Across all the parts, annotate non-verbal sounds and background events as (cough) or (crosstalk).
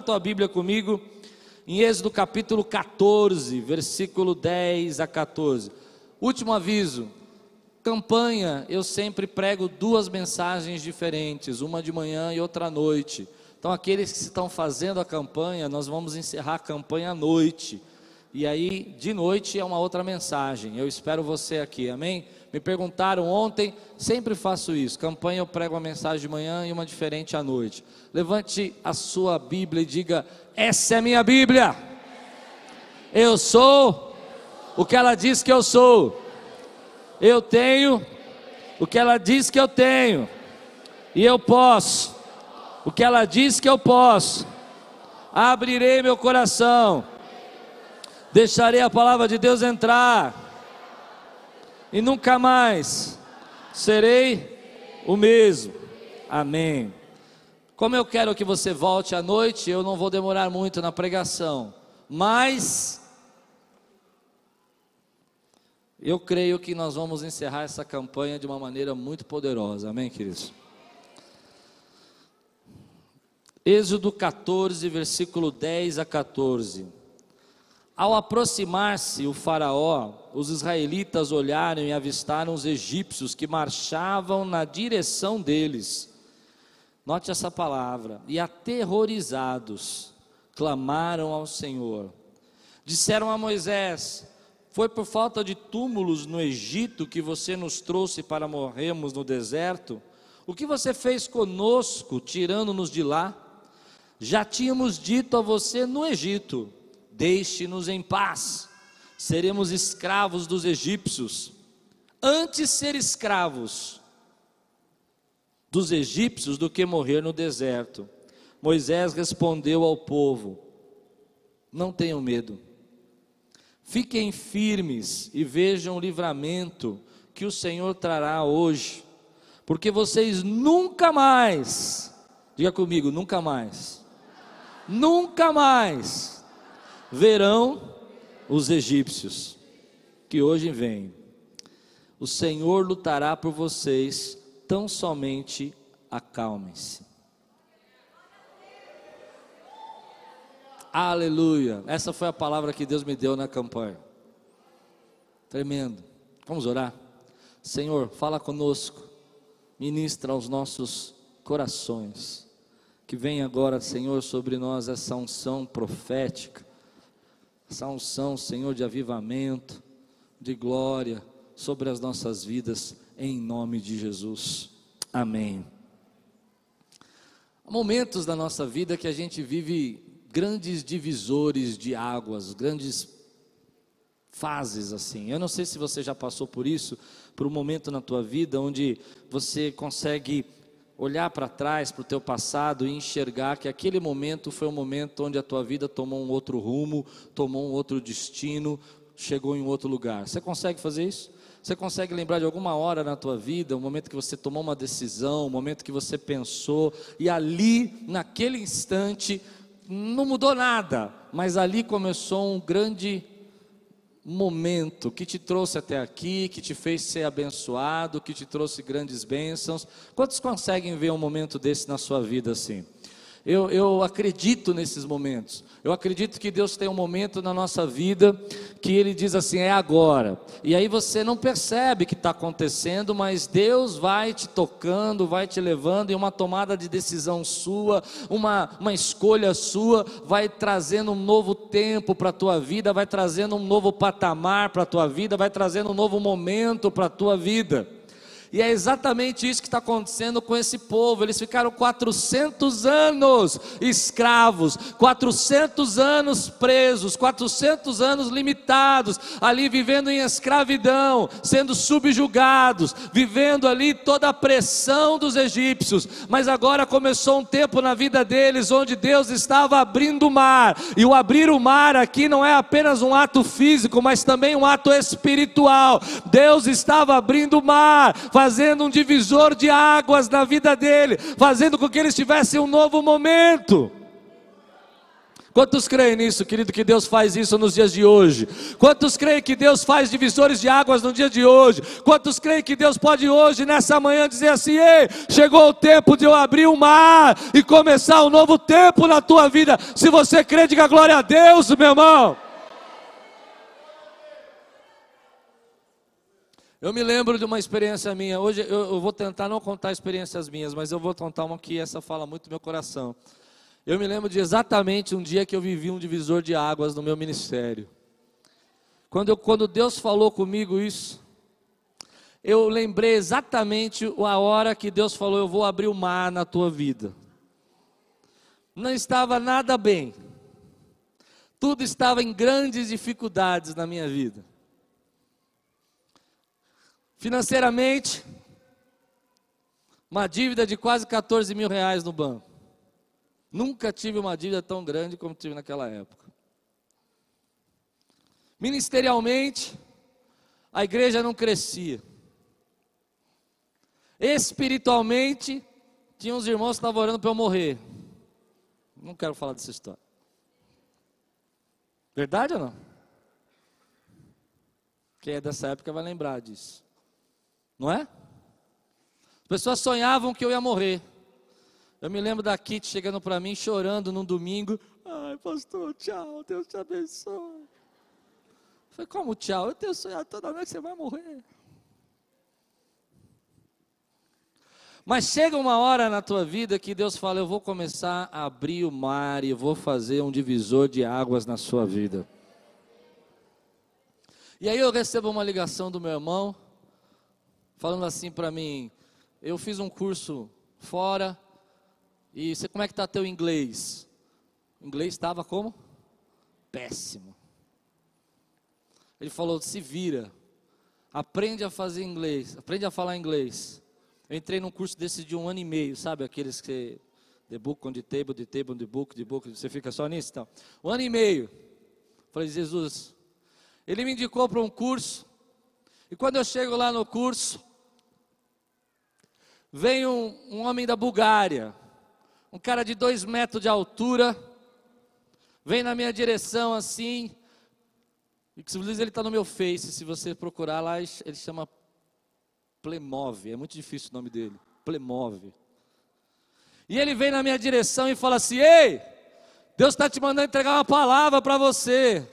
tua Bíblia comigo em Êxodo capítulo 14, versículo 10 a 14. Último aviso: campanha, eu sempre prego duas mensagens diferentes, uma de manhã e outra à noite. Então, aqueles que estão fazendo a campanha, nós vamos encerrar a campanha à noite. E aí, de noite é uma outra mensagem. Eu espero você aqui, amém? Me perguntaram ontem, sempre faço isso. Campanha eu prego uma mensagem de manhã e uma diferente à noite. Levante a sua Bíblia e diga: Essa é minha Bíblia. Eu sou o que ela diz que eu sou. Eu tenho o que ela diz que eu tenho. E eu posso o que ela diz que eu posso. Abrirei meu coração. Deixarei a palavra de Deus entrar e nunca mais serei o mesmo. Amém. Como eu quero que você volte à noite, eu não vou demorar muito na pregação, mas eu creio que nós vamos encerrar essa campanha de uma maneira muito poderosa. Amém, queridos? Êxodo 14, versículo 10 a 14. Ao aproximar-se o Faraó, os israelitas olharam e avistaram os egípcios que marchavam na direção deles. Note essa palavra. E aterrorizados, clamaram ao Senhor. Disseram a Moisés: Foi por falta de túmulos no Egito que você nos trouxe para morrermos no deserto? O que você fez conosco, tirando-nos de lá? Já tínhamos dito a você no Egito Deixe-nos em paz, seremos escravos dos egípcios. Antes ser escravos dos egípcios do que morrer no deserto. Moisés respondeu ao povo: Não tenham medo, fiquem firmes e vejam o livramento que o Senhor trará hoje, porque vocês nunca mais, diga comigo, nunca mais, nunca mais verão os egípcios que hoje vêm. O Senhor lutará por vocês, tão somente acalmem-se. Aleluia. Essa foi a palavra que Deus me deu na campanha. Tremendo. Vamos orar. Senhor, fala conosco. Ministra aos nossos corações. Que venha agora, Senhor, sobre nós essa unção profética essa unção, Senhor, de avivamento, de glória sobre as nossas vidas, em nome de Jesus. Amém. Há momentos da nossa vida que a gente vive grandes divisores de águas, grandes fases assim. Eu não sei se você já passou por isso, por um momento na tua vida onde você consegue olhar para trás, para o teu passado e enxergar que aquele momento foi um momento onde a tua vida tomou um outro rumo, tomou um outro destino, chegou em um outro lugar. Você consegue fazer isso? Você consegue lembrar de alguma hora na tua vida, um momento que você tomou uma decisão, um momento que você pensou e ali, naquele instante, não mudou nada, mas ali começou um grande momento que te trouxe até aqui, que te fez ser abençoado, que te trouxe grandes bênçãos. Quantos conseguem ver um momento desse na sua vida assim? Eu, eu acredito nesses momentos. Eu acredito que Deus tem um momento na nossa vida que Ele diz assim: é agora. E aí você não percebe que está acontecendo, mas Deus vai te tocando, vai te levando, e uma tomada de decisão sua, uma, uma escolha sua, vai trazendo um novo tempo para a tua vida, vai trazendo um novo patamar para a tua vida, vai trazendo um novo momento para a tua vida. E é exatamente isso que está acontecendo com esse povo. Eles ficaram 400 anos escravos, 400 anos presos, 400 anos limitados, ali vivendo em escravidão, sendo subjugados, vivendo ali toda a pressão dos egípcios. Mas agora começou um tempo na vida deles onde Deus estava abrindo o mar. E o abrir o mar aqui não é apenas um ato físico, mas também um ato espiritual. Deus estava abrindo o mar fazendo um divisor de águas na vida dele, fazendo com que eles tivessem um novo momento. Quantos creem nisso, querido, que Deus faz isso nos dias de hoje? Quantos creem que Deus faz divisores de águas no dia de hoje? Quantos creem que Deus pode hoje, nessa manhã, dizer assim: Ei, chegou o tempo de eu abrir o mar e começar um novo tempo na tua vida? Se você crê, diga glória a Deus, meu irmão. Eu me lembro de uma experiência minha. Hoje eu, eu, vou tentar não contar experiências minhas, mas eu vou contar uma que essa fala muito do meu coração. Eu me lembro de exatamente um dia que eu vivi um divisor de águas no meu ministério. Quando, eu, quando Deus falou comigo isso, eu lembrei exatamente a hora que Deus falou: Eu vou abrir o mar na tua vida. Não estava nada bem, tudo estava em grandes dificuldades na minha vida. Financeiramente, uma dívida de quase 14 mil reais no banco. Nunca tive uma dívida tão grande como tive naquela época. Ministerialmente, a igreja não crescia. Espiritualmente, tinha uns irmãos que estavam orando para eu morrer. Não quero falar dessa história. Verdade ou não? Quem é dessa época vai lembrar disso. Não é? As pessoas sonhavam que eu ia morrer. Eu me lembro da Kit chegando para mim chorando num domingo. Ai, pastor, tchau, Deus te abençoe. Eu falei, como tchau? Eu tenho sonhado toda noite que você vai morrer. Mas chega uma hora na tua vida que Deus fala: Eu vou começar a abrir o mar e vou fazer um divisor de águas na sua vida. E aí eu recebo uma ligação do meu irmão falando assim para mim: eu fiz um curso fora e você como é que está teu inglês? O inglês estava como? Péssimo. Ele falou: se vira, aprende a fazer inglês, aprende a falar inglês. Eu entrei num curso desse de um ano e meio, sabe aqueles que the book on the table, the table on the book, the book, você fica só nisso, então. Um ano e meio. Falei, Jesus. Ele me indicou para um curso. E quando eu chego lá no curso, vem um, um homem da Bulgária, um cara de dois metros de altura, vem na minha direção assim, inclusive ele está no meu Face, se você procurar lá, ele chama Plemov, é muito difícil o nome dele, Plemov. E ele vem na minha direção e fala assim: Ei, Deus está te mandando entregar uma palavra para você.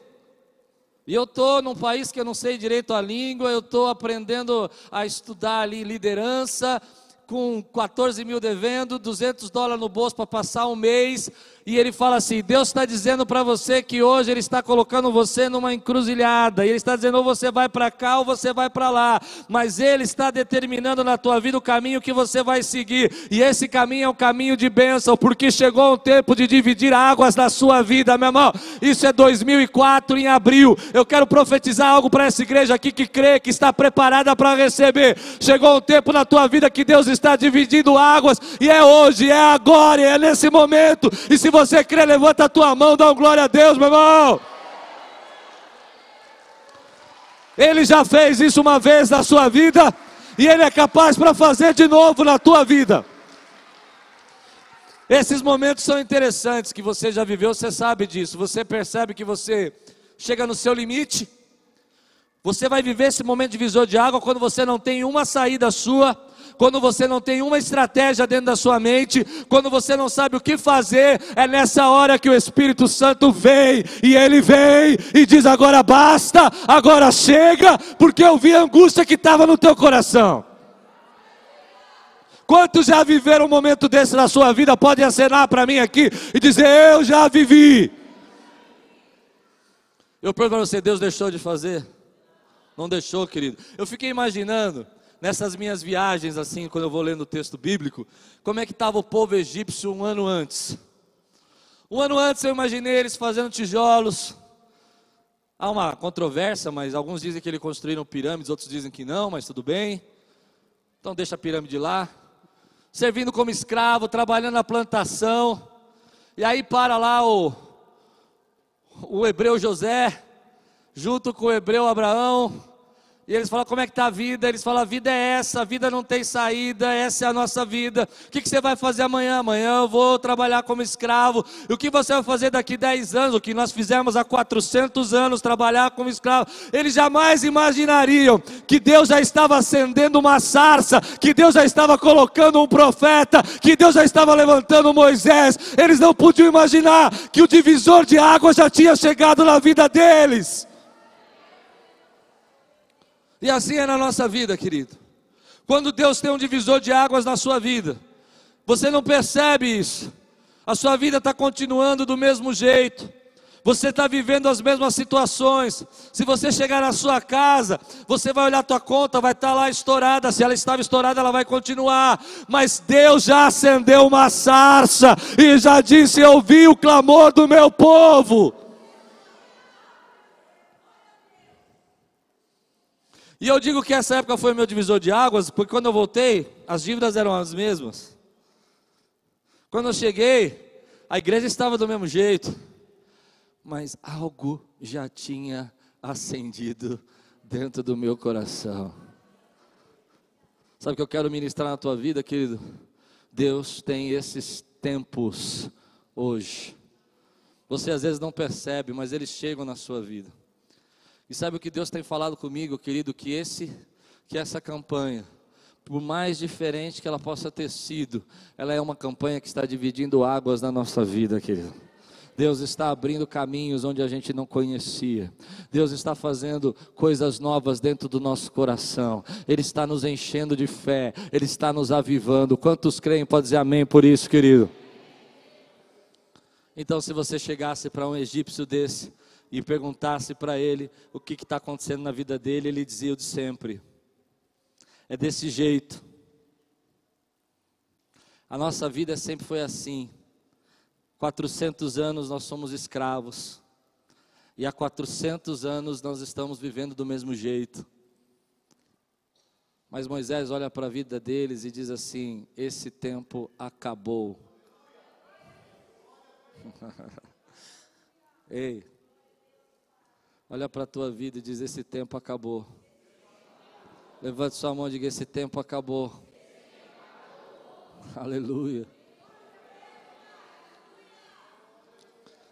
E eu estou num país que eu não sei direito a língua, eu estou aprendendo a estudar ali liderança, com 14 mil devendo, 200 dólares no bolso para passar um mês, e ele fala assim: Deus está dizendo para você que hoje Ele está colocando você numa encruzilhada, e Ele está dizendo ou você vai para cá ou você vai para lá, mas Ele está determinando na tua vida o caminho que você vai seguir, e esse caminho é um caminho de bênção, porque chegou o tempo de dividir águas na sua vida, meu irmão. Isso é 2004 em abril. Eu quero profetizar algo para essa igreja aqui que crê, que está preparada para receber. Chegou o tempo na tua vida que Deus está dividindo águas, e é hoje, é agora, é nesse momento. E se você crê, levanta a tua mão, dá um glória a Deus, meu irmão. Ele já fez isso uma vez na sua vida, e Ele é capaz para fazer de novo na tua vida. Esses momentos são interessantes que você já viveu, você sabe disso. Você percebe que você chega no seu limite. Você vai viver esse momento de visor de água quando você não tem uma saída sua quando você não tem uma estratégia dentro da sua mente, quando você não sabe o que fazer, é nessa hora que o Espírito Santo vem, e ele vem e diz: agora basta, agora chega, porque eu vi a angústia que estava no teu coração. Quantos já viveram um momento desse na sua vida? Podem acenar para mim aqui e dizer: Eu já vivi. Eu pergunto para você: Deus deixou de fazer? Não deixou, querido. Eu fiquei imaginando nessas minhas viagens, assim, quando eu vou lendo o texto bíblico, como é que estava o povo egípcio um ano antes. Um ano antes eu imaginei eles fazendo tijolos. Há uma controvérsia, mas alguns dizem que eles construíram pirâmides, outros dizem que não, mas tudo bem. Então deixa a pirâmide lá. Servindo como escravo, trabalhando na plantação. E aí para lá o, o hebreu José, junto com o hebreu Abraão, E eles falam: como é que está a vida? Eles falam: a vida é essa, a vida não tem saída, essa é a nossa vida. O que, que você vai fazer amanhã? Amanhã eu vou trabalhar como escravo. E o que você vai fazer daqui 10 anos? O que nós fizemos há 400 anos, trabalhar como escravo. Eles jamais imaginariam que Deus já estava acendendo uma sarça, que Deus já estava colocando um profeta, que Deus já estava levantando Moisés. Eles não podiam imaginar que o divisor de água já tinha chegado na vida deles. E assim é na nossa vida, querido. Quando Deus tem um divisor de águas na sua vida, você não percebe isso. A sua vida está continuando do mesmo jeito. Você está vivendo as mesmas situações. Se você chegar na sua casa, você vai olhar a tua conta, vai estar tá lá estourada. Se ela estava estourada, ela vai continuar. Mas Deus já acendeu uma sarça e já disse: Eu vi o clamor do meu povo. E eu digo que essa época foi meu divisor de águas, porque quando eu voltei, as dívidas eram as mesmas. Quando eu cheguei, a igreja estava do mesmo jeito, mas algo já tinha acendido dentro do meu coração. Sabe o que eu quero ministrar na tua vida, querido? Deus tem esses tempos hoje. Você às vezes não percebe, mas eles chegam na sua vida. E sabe o que Deus tem falado comigo, querido? Que esse, que essa campanha, por mais diferente que ela possa ter sido, ela é uma campanha que está dividindo águas na nossa vida, querido. Deus está abrindo caminhos onde a gente não conhecia. Deus está fazendo coisas novas dentro do nosso coração. Ele está nos enchendo de fé. Ele está nos avivando. Quantos creem? Pode dizer amém por isso, querido. Então, se você chegasse para um egípcio desse, e perguntasse para ele o que está acontecendo na vida dele, ele dizia o de sempre: é desse jeito. A nossa vida sempre foi assim. 400 anos nós somos escravos. E há 400 anos nós estamos vivendo do mesmo jeito. Mas Moisés olha para a vida deles e diz assim: Esse tempo acabou. (laughs) Ei, Olha para a tua vida e diz: Esse tempo acabou. Levante sua mão e diga: Esse tempo acabou. Aleluia.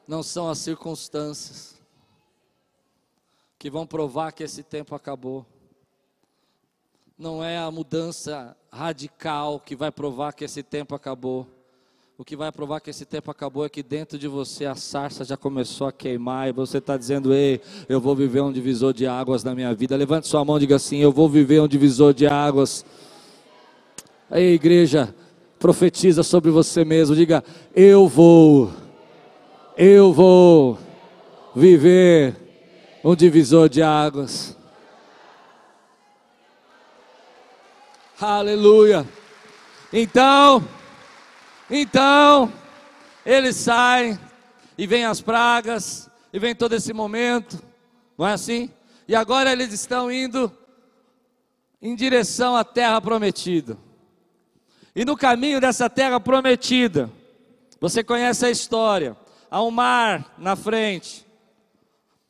Não são as circunstâncias que vão provar que esse tempo acabou. Não é a mudança radical que vai provar que esse tempo acabou. O que vai provar que esse tempo acabou é que dentro de você a sarça já começou a queimar e você está dizendo: Ei, eu vou viver um divisor de águas na minha vida. Levante sua mão e diga assim: Eu vou viver um divisor de águas. Ei, igreja, profetiza sobre você mesmo. Diga: Eu vou, eu vou viver um divisor de águas. Aleluia. Então. Então, eles saem e vem as pragas, e vem todo esse momento, não é assim? E agora eles estão indo em direção à terra prometida. E no caminho dessa terra prometida, você conhece a história: há um mar na frente,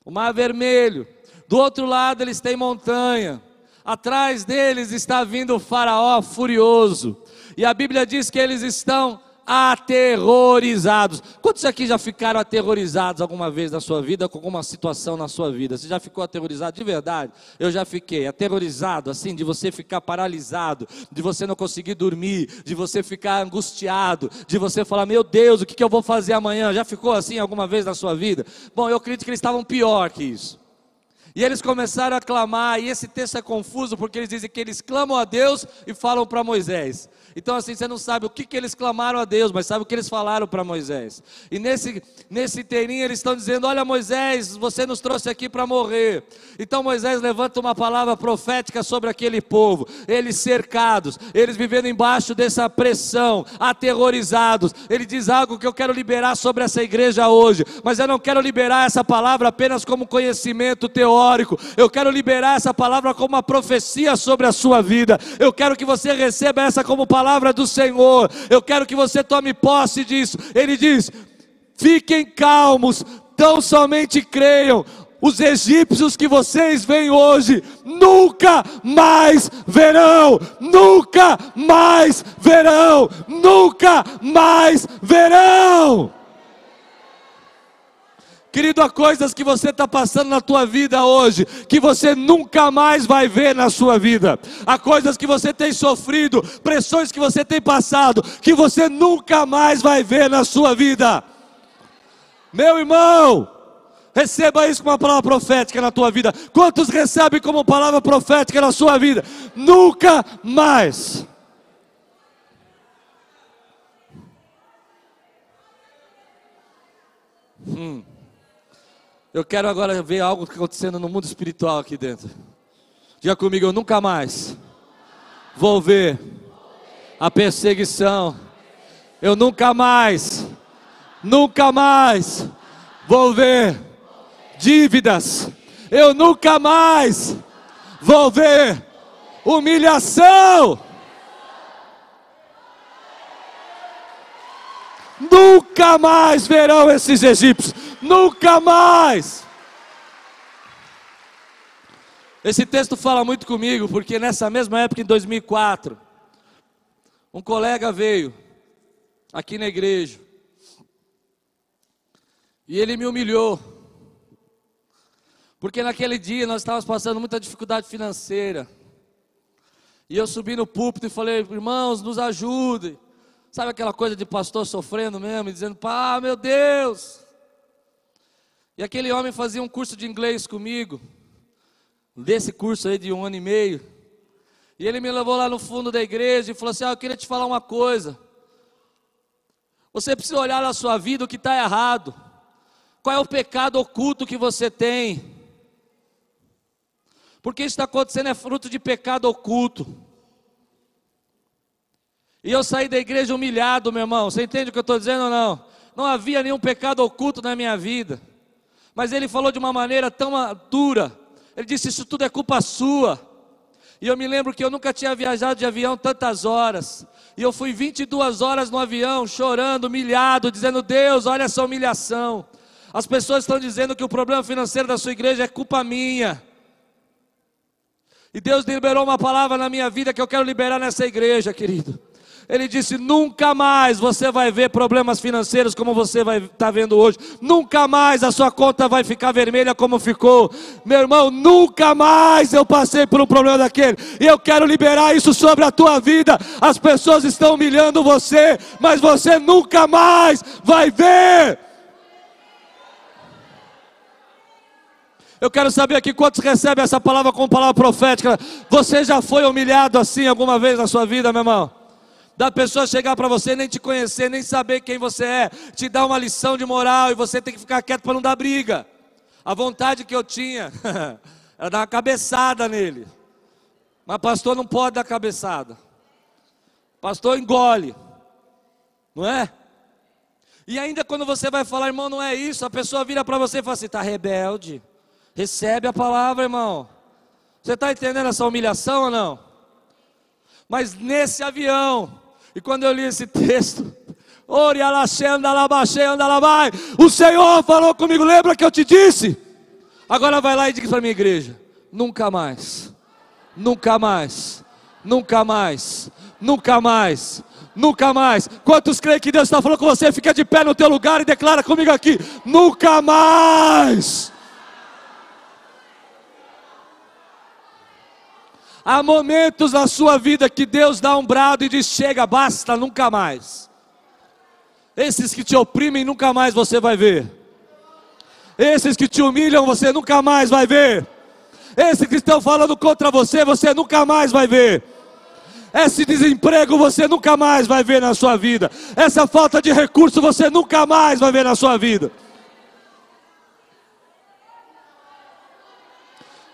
o mar vermelho, do outro lado eles têm montanha, atrás deles está vindo o Faraó furioso, e a Bíblia diz que eles estão aterrorizados. Quantos aqui já ficaram aterrorizados alguma vez na sua vida, com alguma situação na sua vida? Você já ficou aterrorizado de verdade? Eu já fiquei aterrorizado, assim, de você ficar paralisado, de você não conseguir dormir, de você ficar angustiado, de você falar: Meu Deus, o que, eu vou fazer amanhã? Já ficou assim alguma vez na sua vida? Bom, eu acredito que eles estavam pior que isso. E eles começaram a clamar, e esse texto é confuso porque eles dizem que eles clamam a Deus e falam para Moisés. Então, assim, você não sabe o que, que eles clamaram a Deus, mas sabe o que eles falaram para Moisés. E nesse, nesse inteirinho eles estão dizendo: Olha, Moisés, você nos trouxe aqui para morrer. Então Moisés levanta uma palavra profética sobre aquele povo, eles cercados, eles vivendo embaixo dessa pressão, aterrorizados. Ele diz algo que eu quero liberar sobre essa igreja hoje, mas eu não quero liberar essa palavra apenas como conhecimento teórico, eu quero liberar essa palavra como uma profecia sobre a sua vida. Eu quero que você receba essa como palavra palavra do Senhor. Eu quero que você tome posse disso. Ele diz: fiquem calmos, tão somente creiam. os egípcios que vocês veem hoje nunca mais verão, nunca mais verão, nunca mais verão. Querido, há coisas que você está passando na tua vida hoje, que você nunca mais vai ver na sua vida. Há coisas que você tem sofrido, pressões que você tem passado, que você nunca mais vai ver na sua vida. Meu irmão, receba isso como uma palavra profética na tua vida. Quantos recebem como palavra profética na sua vida? Nunca mais. Hum. Eu quero agora ver algo acontecendo no mundo espiritual aqui dentro. Diga comigo, eu nunca mais vou ver a perseguição. Eu nunca mais, nunca mais vou ver dívidas. Eu nunca mais vou ver humilhação. Nunca mais verão esses egípcios. Nunca mais. Esse texto fala muito comigo, porque nessa mesma época, em 2004, um colega veio aqui na igreja e ele me humilhou, porque naquele dia nós estávamos passando muita dificuldade financeira. E eu subi no púlpito e falei, irmãos, nos ajudem. Sabe aquela coisa de pastor sofrendo mesmo, dizendo, pá, meu Deus. E aquele homem fazia um curso de inglês comigo, desse curso aí de um ano e meio. E ele me levou lá no fundo da igreja e falou assim: ah, Eu queria te falar uma coisa. Você precisa olhar na sua vida o que está errado. Qual é o pecado oculto que você tem? Porque isso está acontecendo é fruto de pecado oculto. E eu saí da igreja humilhado, meu irmão. Você entende o que eu estou dizendo ou não? Não havia nenhum pecado oculto na minha vida. Mas ele falou de uma maneira tão dura. Ele disse: Isso tudo é culpa sua. E eu me lembro que eu nunca tinha viajado de avião tantas horas. E eu fui 22 horas no avião, chorando, humilhado, dizendo: Deus, olha essa humilhação. As pessoas estão dizendo que o problema financeiro da sua igreja é culpa minha. E Deus liberou uma palavra na minha vida que eu quero liberar nessa igreja, querido. Ele disse: nunca mais você vai ver problemas financeiros como você vai estar tá vendo hoje. Nunca mais a sua conta vai ficar vermelha como ficou. Meu irmão, nunca mais eu passei por um problema daquele. E eu quero liberar isso sobre a tua vida. As pessoas estão humilhando você, mas você nunca mais vai ver. Eu quero saber aqui quantos recebem essa palavra como palavra profética. Você já foi humilhado assim alguma vez na sua vida, meu irmão? Da pessoa chegar para você, nem te conhecer, nem saber quem você é, te dar uma lição de moral e você tem que ficar quieto para não dar briga. A vontade que eu tinha (laughs) era dar uma cabeçada nele. Mas pastor não pode dar cabeçada. Pastor engole. Não é? E ainda quando você vai falar, irmão, não é isso, a pessoa vira para você e fala assim: está rebelde. Recebe a palavra, irmão. Você está entendendo essa humilhação ou não? Mas nesse avião, e quando eu li esse texto, o Senhor falou comigo, lembra que eu te disse? Agora vai lá e diga para minha igreja: nunca mais, nunca mais, nunca mais, nunca mais, nunca mais. Quantos creem que Deus está falando com você? Fica de pé no teu lugar e declara comigo aqui: nunca mais. Há momentos na sua vida que Deus dá um brado e diz: chega, basta, nunca mais. Esses que te oprimem, nunca mais você vai ver. Esses que te humilham, você nunca mais vai ver. Esses que estão falando contra você, você nunca mais vai ver. Esse desemprego você nunca mais vai ver na sua vida. Essa falta de recurso você nunca mais vai ver na sua vida.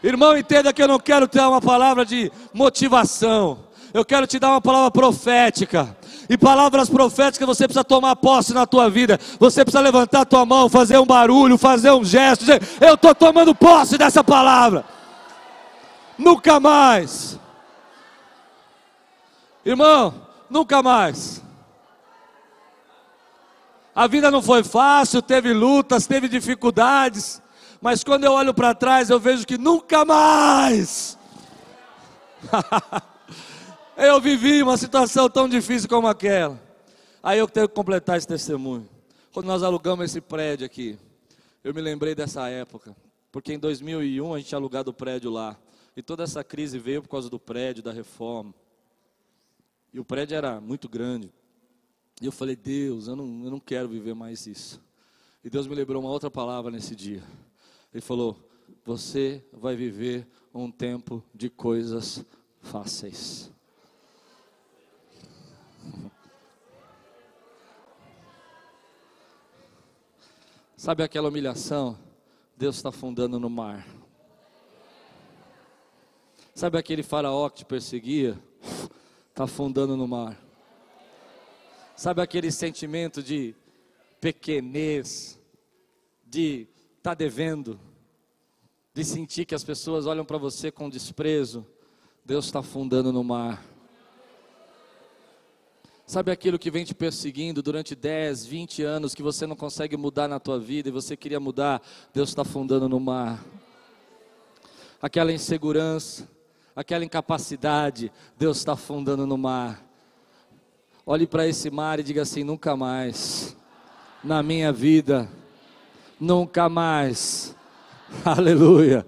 Irmão, entenda que eu não quero te dar uma palavra de motivação. Eu quero te dar uma palavra profética. E palavras proféticas você precisa tomar posse na tua vida. Você precisa levantar a tua mão, fazer um barulho, fazer um gesto, dizer: Eu estou tomando posse dessa palavra. Nunca mais. Irmão, nunca mais. A vida não foi fácil, teve lutas, teve dificuldades. Mas quando eu olho para trás eu vejo que nunca mais. (laughs) eu vivi uma situação tão difícil como aquela. Aí eu tenho que completar esse testemunho. Quando nós alugamos esse prédio aqui, eu me lembrei dessa época, porque em 2001 a gente tinha alugado o prédio lá. E toda essa crise veio por causa do prédio, da reforma. E o prédio era muito grande. E eu falei, Deus, eu não, eu não quero viver mais isso. E Deus me lembrou uma outra palavra nesse dia. Ele falou: Você vai viver um tempo de coisas fáceis. Sabe aquela humilhação? Deus está fundando no mar. Sabe aquele faraó que te perseguia? Está afundando no mar. Sabe aquele sentimento de pequenez, de estar tá devendo, de sentir que as pessoas olham para você com desprezo? Deus está afundando no mar. Sabe aquilo que vem te perseguindo durante 10, 20 anos que você não consegue mudar na tua vida e você queria mudar? Deus está afundando no mar. Aquela insegurança, aquela incapacidade, Deus está afundando no mar. Olhe para esse mar e diga assim: nunca mais, na minha vida, nunca mais. Aleluia.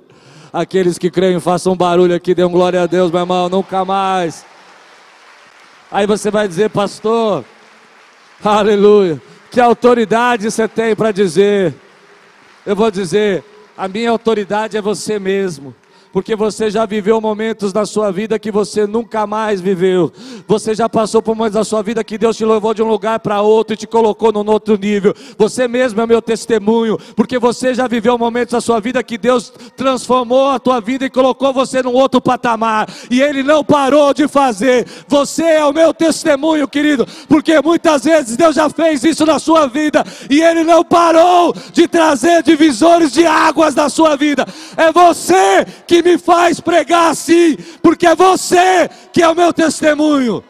Aqueles que creem, façam barulho aqui, dêem glória a Deus, meu irmão, nunca mais. Aí você vai dizer, pastor, aleluia, que autoridade você tem para dizer? Eu vou dizer, a minha autoridade é você mesmo porque você já viveu momentos na sua vida que você nunca mais viveu. Você já passou por momentos da sua vida que Deus te levou de um lugar para outro e te colocou num outro nível. Você mesmo é meu testemunho, porque você já viveu momentos da sua vida que Deus transformou a tua vida e colocou você num outro patamar. E Ele não parou de fazer. Você é o meu testemunho, querido, porque muitas vezes Deus já fez isso na sua vida e Ele não parou de trazer divisores de águas na sua vida. É você que me faz pregar assim, porque é você que é o meu testemunho.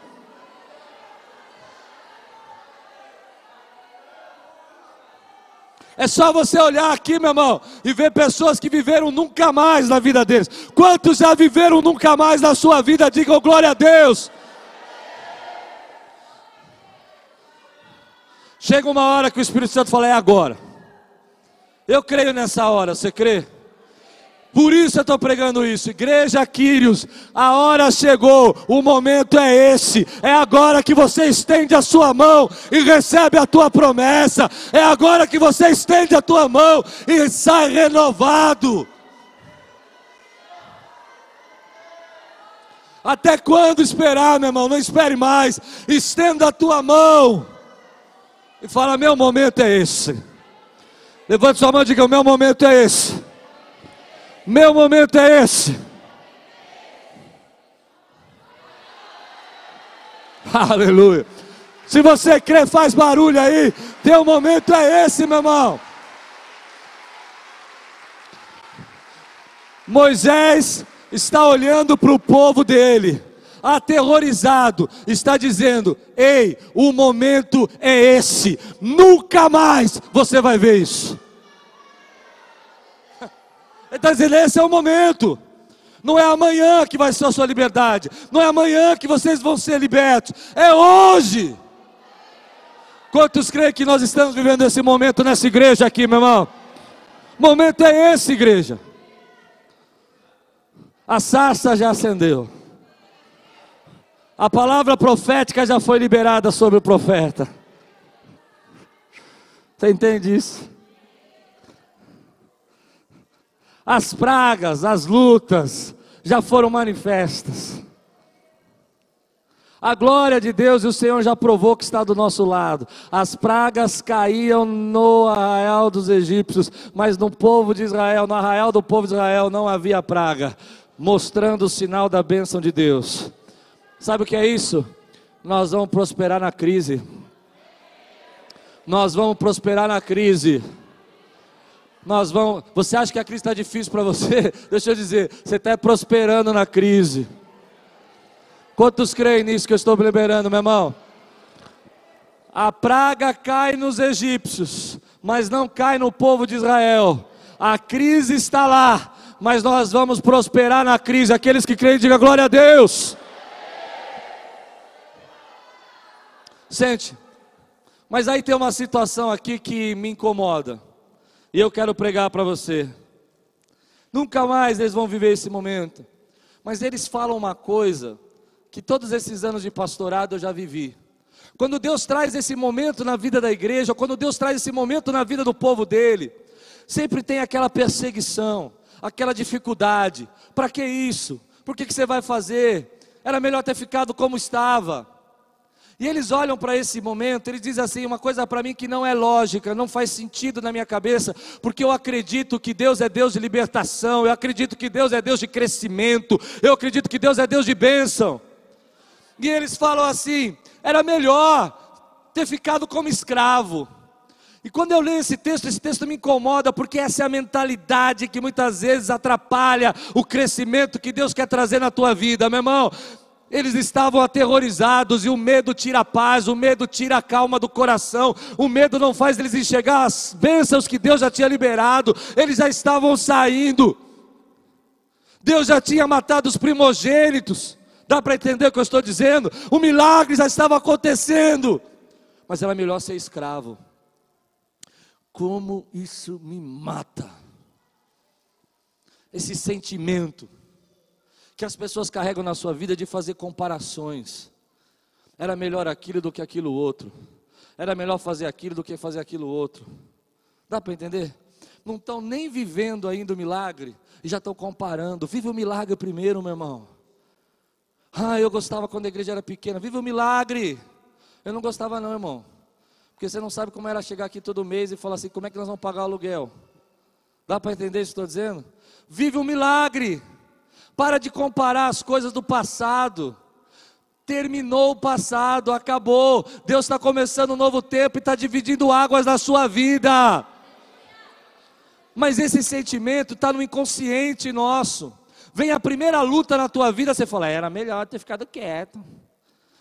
É só você olhar aqui, meu irmão, e ver pessoas que viveram nunca mais na vida deles. Quantos já viveram nunca mais na sua vida? Digam glória a Deus. Chega uma hora que o Espírito Santo fala: é agora. Eu creio nessa hora, você crê? Por isso eu estou pregando isso. Igreja Quírios, a hora chegou, o momento é esse. É agora que você estende a sua mão e recebe a tua promessa. É agora que você estende a tua mão e sai renovado. Até quando esperar, meu irmão? Não espere mais. Estenda a tua mão e fala: Meu momento é esse. Levante sua mão e diga: O meu momento é esse. Meu momento é esse. Aleluia. Se você crê, faz barulho aí. Teu momento é esse, meu irmão. Moisés está olhando para o povo dele, aterrorizado, está dizendo: Ei, o momento é esse, nunca mais você vai ver isso. Ele está dizendo: esse é o momento. Não é amanhã que vai ser a sua liberdade. Não é amanhã que vocês vão ser libertos. É hoje. Quantos creem que nós estamos vivendo esse momento nessa igreja aqui, meu irmão? momento é esse, igreja. A sarça já acendeu. A palavra profética já foi liberada sobre o profeta. Você entende isso? As pragas, as lutas já foram manifestas. A glória de Deus e o Senhor já provou que está do nosso lado. As pragas caíam no arraial dos egípcios, mas no povo de Israel, no arraial do povo de Israel, não havia praga, mostrando o sinal da bênção de Deus. Sabe o que é isso? Nós vamos prosperar na crise. Nós vamos prosperar na crise nós vamos. Você acha que a crise está difícil para você? (laughs) Deixa eu dizer, você está prosperando na crise. Quantos creem nisso que eu estou liberando, meu irmão? A praga cai nos egípcios, mas não cai no povo de Israel. A crise está lá, mas nós vamos prosperar na crise. Aqueles que creem, diga glória a Deus. Sente. Mas aí tem uma situação aqui que me incomoda. E eu quero pregar para você. Nunca mais eles vão viver esse momento. Mas eles falam uma coisa que todos esses anos de pastorado eu já vivi. Quando Deus traz esse momento na vida da igreja, quando Deus traz esse momento na vida do povo dele, sempre tem aquela perseguição, aquela dificuldade. Para que isso? Por que, que você vai fazer? Era melhor ter ficado como estava. E eles olham para esse momento, eles dizem assim: uma coisa para mim que não é lógica, não faz sentido na minha cabeça, porque eu acredito que Deus é Deus de libertação, eu acredito que Deus é Deus de crescimento, eu acredito que Deus é Deus de bênção. E eles falam assim: era melhor ter ficado como escravo. E quando eu leio esse texto, esse texto me incomoda, porque essa é a mentalidade que muitas vezes atrapalha o crescimento que Deus quer trazer na tua vida, meu irmão. Eles estavam aterrorizados e o medo tira a paz, o medo tira a calma do coração, o medo não faz eles enxergar as bênçãos que Deus já tinha liberado, eles já estavam saindo. Deus já tinha matado os primogênitos. Dá para entender o que eu estou dizendo? O milagre já estava acontecendo, mas era melhor ser escravo. Como isso me mata. Esse sentimento que as pessoas carregam na sua vida de fazer comparações. Era melhor aquilo do que aquilo outro. Era melhor fazer aquilo do que fazer aquilo outro. Dá para entender? Não estão nem vivendo ainda o milagre e já estão comparando. Vive o milagre primeiro, meu irmão. Ah, eu gostava quando a igreja era pequena. Vive o milagre. Eu não gostava não, irmão. Porque você não sabe como era chegar aqui todo mês e falar assim, como é que nós vamos pagar o aluguel? Dá para entender isso que estou dizendo? Vive o milagre. Para de comparar as coisas do passado. Terminou o passado, acabou. Deus está começando um novo tempo e está dividindo águas na sua vida. Mas esse sentimento está no inconsciente nosso. Vem a primeira luta na tua vida, você fala: era melhor ter ficado quieto.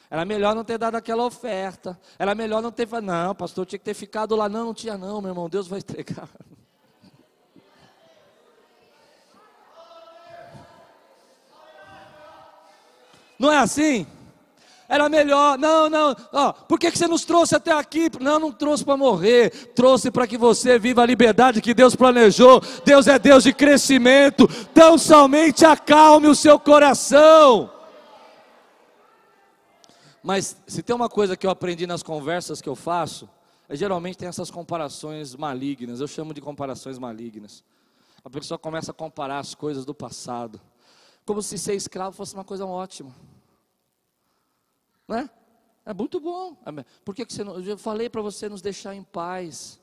Era melhor não ter dado aquela oferta. Era melhor não ter. Não, pastor, tinha que ter ficado lá. Não, não tinha, não, meu irmão. Deus vai entregar. Não é assim? Era melhor, não, não, ó, por que, que você nos trouxe até aqui? Não, não trouxe para morrer, trouxe para que você viva a liberdade que Deus planejou. Deus é Deus de crescimento, tão somente acalme o seu coração. Mas se tem uma coisa que eu aprendi nas conversas que eu faço, é geralmente tem essas comparações malignas, eu chamo de comparações malignas. A pessoa começa a comparar as coisas do passado, como se ser escravo fosse uma coisa ótima. Né? É muito bom. Por que, que você não, eu falei para você nos deixar em paz.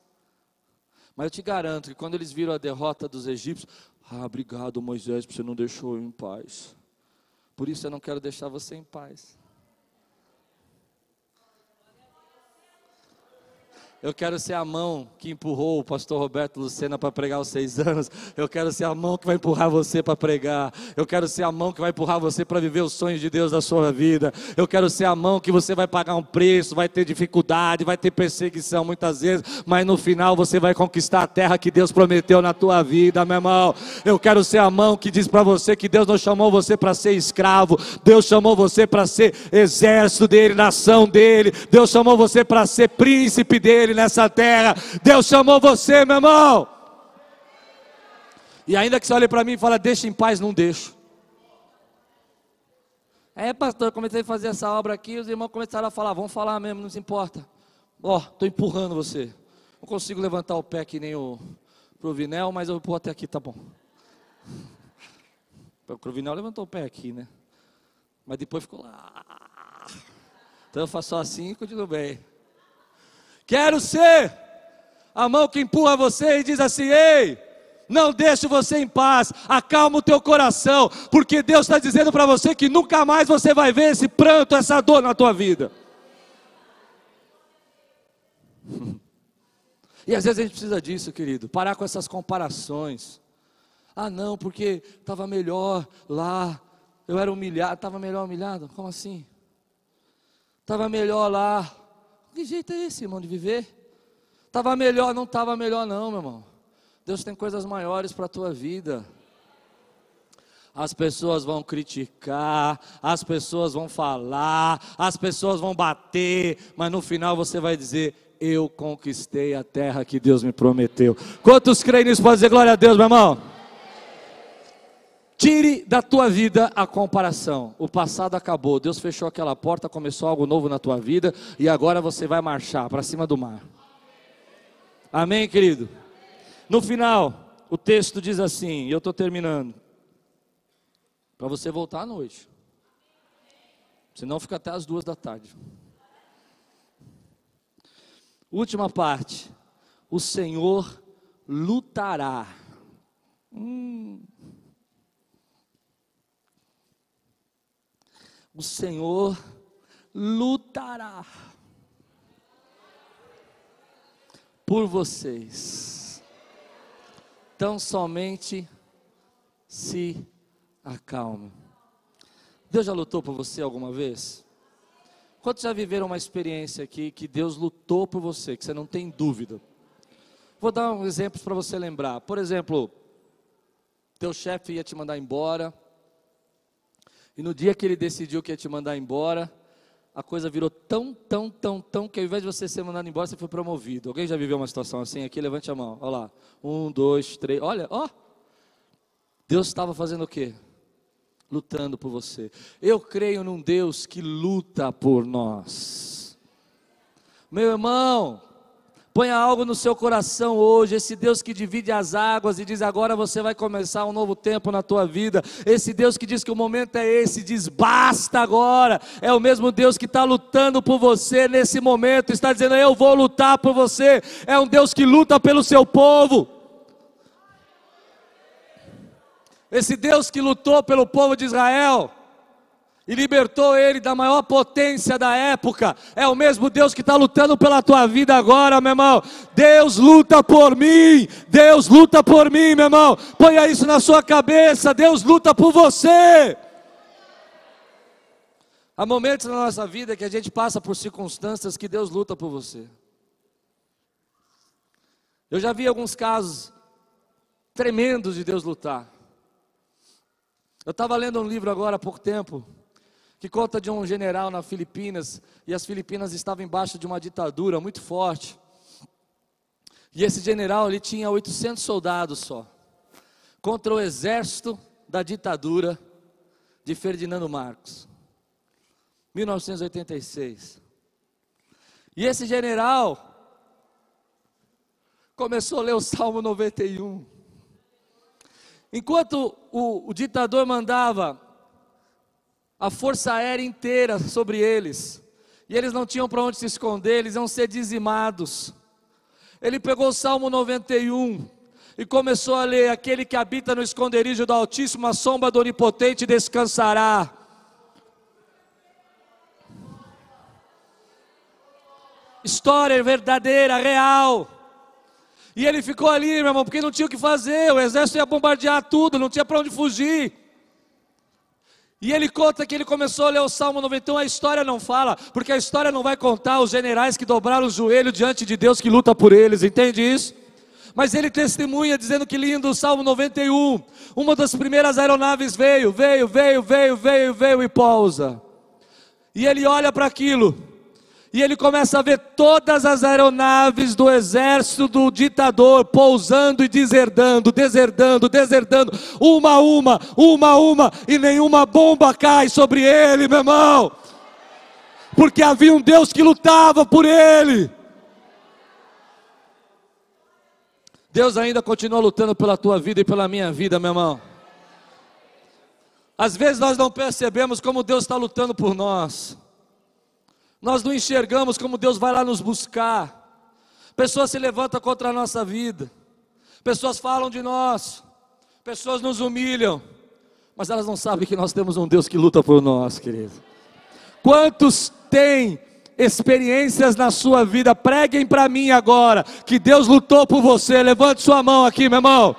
Mas eu te garanto que quando eles viram a derrota dos egípcios, ah, obrigado Moisés, você não deixou eu em paz. Por isso eu não quero deixar você em paz. Eu quero ser a mão que empurrou o pastor Roberto Lucena para pregar os seis anos. Eu quero ser a mão que vai empurrar você para pregar. Eu quero ser a mão que vai empurrar você para viver os sonhos de Deus na sua vida. Eu quero ser a mão que você vai pagar um preço, vai ter dificuldade, vai ter perseguição muitas vezes, mas no final você vai conquistar a terra que Deus prometeu na tua vida, meu irmão. Eu quero ser a mão que diz para você que Deus não chamou você para ser escravo. Deus chamou você para ser exército dele, nação dele. Deus chamou você para ser príncipe dele nessa terra. Deus chamou você, meu irmão. E ainda que você olhe para mim e fala, deixa em paz, não deixo. É, pastor, eu comecei a fazer essa obra aqui, os irmãos começaram a falar, vamos falar mesmo, não se importa. Ó, oh, estou empurrando você. Não consigo levantar o pé que nem o Provinel, mas eu vou até aqui, tá bom. O Provinel levantou o pé aqui, né? Mas depois ficou lá. Então eu faço assim e continuo bem. Quero ser a mão que empurra você e diz assim: ei, não deixe você em paz, acalma o teu coração, porque Deus está dizendo para você que nunca mais você vai ver esse pranto, essa dor na tua vida. (laughs) E às vezes a gente precisa disso, querido, parar com essas comparações. Ah, não, porque estava melhor lá, eu era humilhado, estava melhor humilhado? Como assim? Estava melhor lá, que jeito é esse, irmão, de viver? Estava melhor, não estava melhor, não, meu irmão. Deus tem coisas maiores para a tua vida. As pessoas vão criticar, as pessoas vão falar, as pessoas vão bater, mas no final você vai dizer: Eu conquistei a terra que Deus me prometeu. Quantos creem nisso? Pode dizer glória a Deus, meu irmão? Tire da tua vida a comparação. O passado acabou. Deus fechou aquela porta, começou algo novo na tua vida e agora você vai marchar para cima do mar. Amém, querido? No final, o texto diz assim, e eu estou terminando. Para você voltar à noite. Senão fica até as duas da tarde. Última parte. O Senhor lutará. Hum. O Senhor lutará por vocês. Tão somente se acalme. Deus já lutou por você alguma vez? Quantos já viveram uma experiência aqui que Deus lutou por você, que você não tem dúvida? Vou dar um exemplo para você lembrar. Por exemplo, teu chefe ia te mandar embora, e no dia que ele decidiu que ia te mandar embora, a coisa virou tão, tão, tão, tão, que ao invés de você ser mandado embora, você foi promovido. Alguém já viveu uma situação assim aqui? Levante a mão. Olha lá. Um, dois, três. Olha, ó. Deus estava fazendo o quê? lutando por você. Eu creio num Deus que luta por nós. Meu irmão, ponha algo no seu coração hoje, esse Deus que divide as águas e diz agora você vai começar um novo tempo na tua vida. Esse Deus que diz que o momento é esse, diz basta agora. É o mesmo Deus que está lutando por você nesse momento, está dizendo eu vou lutar por você. É um Deus que luta pelo seu povo. Esse Deus que lutou pelo povo de Israel e libertou ele da maior potência da época, é o mesmo Deus que está lutando pela tua vida agora, meu irmão. Deus luta por mim, Deus luta por mim, meu irmão. Ponha isso na sua cabeça: Deus luta por você. Há momentos na nossa vida que a gente passa por circunstâncias que Deus luta por você. Eu já vi alguns casos tremendos de Deus lutar. Eu estava lendo um livro agora há pouco tempo, que conta de um general na Filipinas, e as Filipinas estavam embaixo de uma ditadura muito forte. E esse general ele tinha 800 soldados só, contra o exército da ditadura de Ferdinando Marcos, 1986. E esse general começou a ler o Salmo 91. Enquanto o, o ditador mandava a força aérea inteira sobre eles, e eles não tinham para onde se esconder, eles iam ser dizimados. Ele pegou o Salmo 91 e começou a ler: Aquele que habita no esconderijo do Altíssimo, a sombra do Onipotente descansará. História verdadeira, real. E ele ficou ali, meu irmão, porque não tinha o que fazer, o exército ia bombardear tudo, não tinha para onde fugir. E ele conta que ele começou a ler o Salmo 91, a história não fala, porque a história não vai contar os generais que dobraram o joelho diante de Deus que luta por eles, entende isso? Mas ele testemunha dizendo que lindo o Salmo 91. Uma das primeiras aeronaves veio, veio, veio, veio, veio, veio e pousa. E ele olha para aquilo e ele começa a ver todas as aeronaves do exército do ditador pousando e deserdando, deserdando, deserdando, uma a uma, uma a uma, e nenhuma bomba cai sobre ele, meu irmão, porque havia um Deus que lutava por ele. Deus ainda continua lutando pela tua vida e pela minha vida, meu irmão. Às vezes nós não percebemos como Deus está lutando por nós. Nós não enxergamos como Deus vai lá nos buscar. Pessoas se levantam contra a nossa vida. Pessoas falam de nós. Pessoas nos humilham. Mas elas não sabem que nós temos um Deus que luta por nós, querido. Quantos têm experiências na sua vida? Preguem para mim agora que Deus lutou por você. Levante sua mão aqui, meu irmão.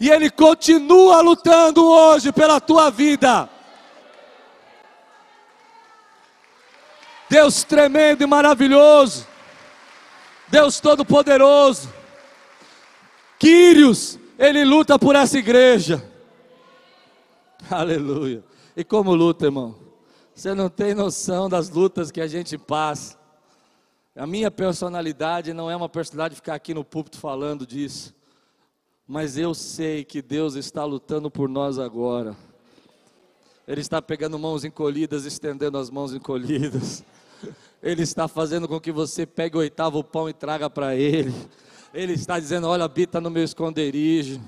E Ele continua lutando hoje pela tua vida. Deus tremendo e maravilhoso. Deus Todo-Poderoso, Quírios, Ele luta por essa igreja. (laughs) Aleluia. E como luta, irmão? Você não tem noção das lutas que a gente passa. A minha personalidade não é uma personalidade de ficar aqui no púlpito falando disso. Mas eu sei que Deus está lutando por nós agora. Ele está pegando mãos encolhidas, estendendo as mãos encolhidas. Ele está fazendo com que você pegue o oitavo pão e traga para Ele. Ele está dizendo: Olha, habita no meu esconderijo.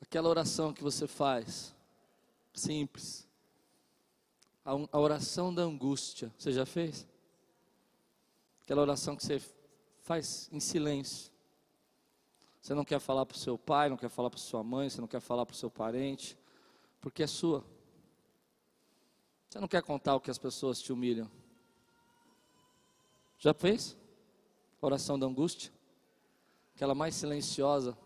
Aquela oração que você faz, simples. A oração da angústia, você já fez? Aquela oração que você faz em silêncio. Você não quer falar para o seu pai, não quer falar para sua mãe, você não quer falar para o seu parente, porque é sua. Você não quer contar o que as pessoas te humilham. Já fez? Oração da angústia? Aquela mais silenciosa.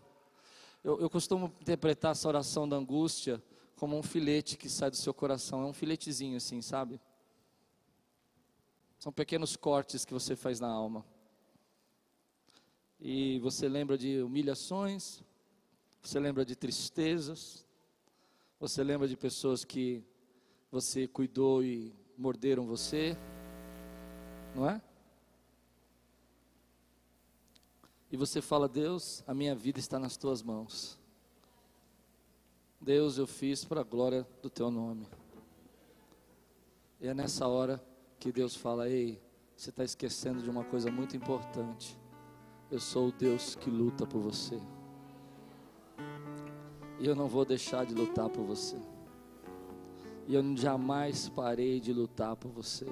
Eu, eu costumo interpretar essa oração da angústia como um filete que sai do seu coração. É um filetezinho assim, sabe? São pequenos cortes que você faz na alma e você lembra de humilhações, você lembra de tristezas, você lembra de pessoas que você cuidou e morderam você, não é? E você fala: Deus, a minha vida está nas tuas mãos. Deus, eu fiz para a glória do teu nome. E é nessa hora que Deus fala: Ei, você está esquecendo de uma coisa muito importante. Eu sou o Deus que luta por você. E eu não vou deixar de lutar por você. E eu jamais parei de lutar por você.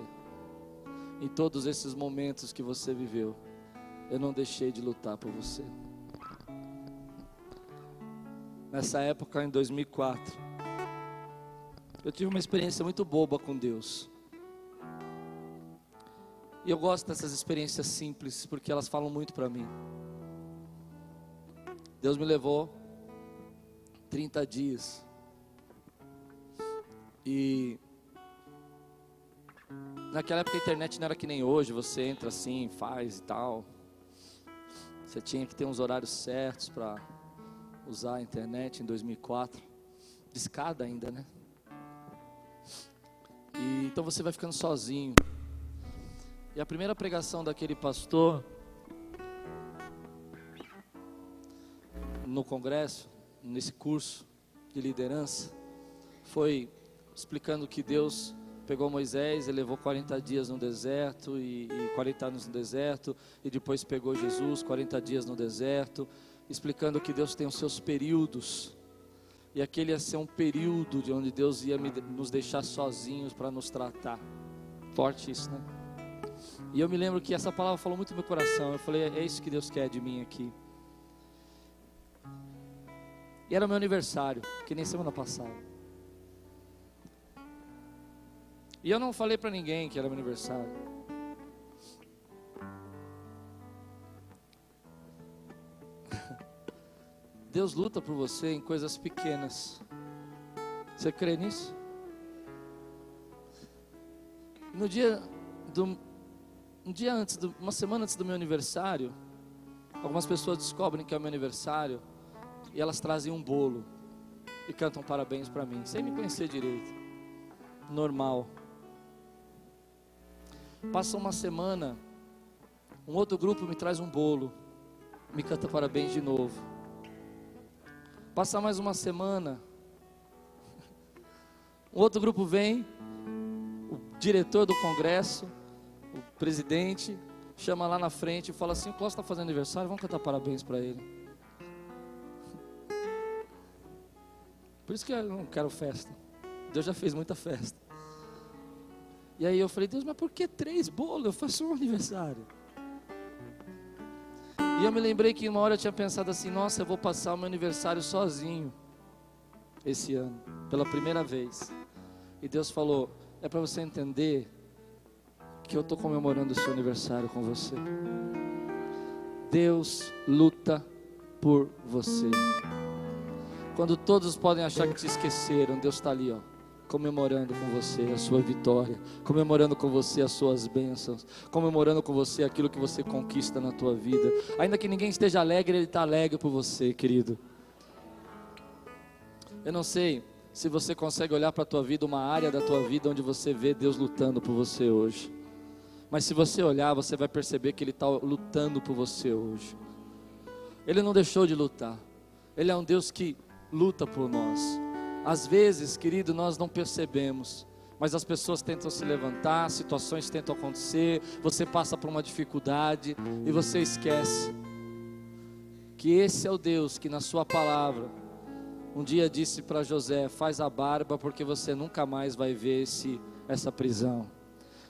Em todos esses momentos que você viveu, eu não deixei de lutar por você. Nessa época, em 2004, eu tive uma experiência muito boba com Deus. E eu gosto dessas experiências simples, porque elas falam muito para mim. Deus me levou 30 dias. E naquela época a internet não era que nem hoje, você entra assim, faz e tal. Você tinha que ter uns horários certos para usar a internet em 2004. Discada ainda, né? E então você vai ficando sozinho. E a primeira pregação daquele pastor no congresso, nesse curso de liderança, foi explicando que Deus pegou Moisés, ele levou 40 dias no deserto e, e 40 anos no deserto, e depois pegou Jesus, 40 dias no deserto, explicando que Deus tem os seus períodos. E aquele ia ser um período de onde Deus ia me, nos deixar sozinhos para nos tratar. Forte isso, né? E eu me lembro que essa palavra falou muito no meu coração. Eu falei, é isso que Deus quer de mim aqui. E era meu aniversário, que nem semana passada. E eu não falei para ninguém que era meu aniversário. (laughs) Deus luta por você em coisas pequenas. Você crê nisso? No dia do um dia antes, do, uma semana antes do meu aniversário, algumas pessoas descobrem que é o meu aniversário e elas trazem um bolo e cantam parabéns para mim, sem me conhecer direito. Normal. Passa uma semana, um outro grupo me traz um bolo, me canta parabéns de novo. Passa mais uma semana, (laughs) um outro grupo vem, o diretor do congresso o presidente chama lá na frente e fala assim: o Cláudio está fazendo aniversário, vamos cantar parabéns para ele. Por isso que eu não quero festa. Deus já fez muita festa. E aí eu falei: Deus, mas por que três bolos? Eu faço um aniversário. E eu me lembrei que uma hora eu tinha pensado assim: nossa, eu vou passar o meu aniversário sozinho esse ano, pela primeira vez. E Deus falou: é para você entender que eu estou comemorando o seu aniversário com você. Deus luta por você. Quando todos podem achar que te esqueceram, Deus está ali, ó, comemorando com você a sua vitória, comemorando com você as suas bênçãos, comemorando com você aquilo que você conquista na tua vida. Ainda que ninguém esteja alegre, Ele está alegre por você, querido. Eu não sei se você consegue olhar para a tua vida, uma área da tua vida onde você vê Deus lutando por você hoje. Mas se você olhar, você vai perceber que Ele está lutando por você hoje. Ele não deixou de lutar. Ele é um Deus que luta por nós. Às vezes, querido, nós não percebemos, mas as pessoas tentam se levantar, situações tentam acontecer, você passa por uma dificuldade e você esquece que esse é o Deus que na Sua palavra um dia disse para José: Faz a barba, porque você nunca mais vai ver esse, essa prisão.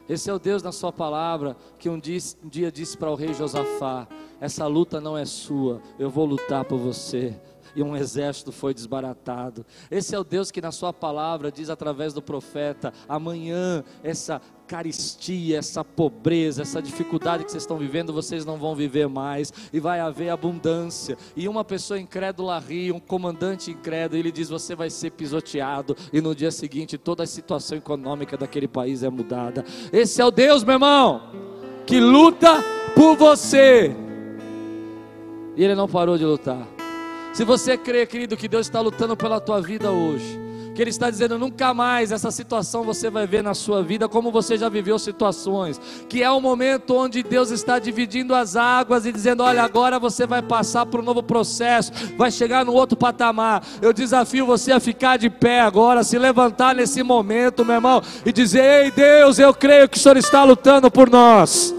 Esse é o Deus na Sua palavra que um dia, um dia disse para o rei Josafá: Essa luta não é sua, eu vou lutar por você e um exército foi desbaratado. Esse é o Deus que na sua palavra diz através do profeta: amanhã essa caristia, essa pobreza, essa dificuldade que vocês estão vivendo, vocês não vão viver mais, e vai haver abundância. E uma pessoa incrédula ri, um comandante incrédulo, ele diz: Você vai ser pisoteado, e no dia seguinte toda a situação econômica daquele país é mudada. Esse é o Deus, meu irmão, que luta por você, e ele não parou de lutar. Se você crê, querido, que Deus está lutando pela tua vida hoje, que Ele está dizendo nunca mais essa situação você vai ver na sua vida, como você já viveu situações, que é o momento onde Deus está dividindo as águas e dizendo: olha, agora você vai passar por um novo processo, vai chegar no outro patamar. Eu desafio você a ficar de pé agora, se levantar nesse momento, meu irmão, e dizer: ei Deus, eu creio que o Senhor está lutando por nós.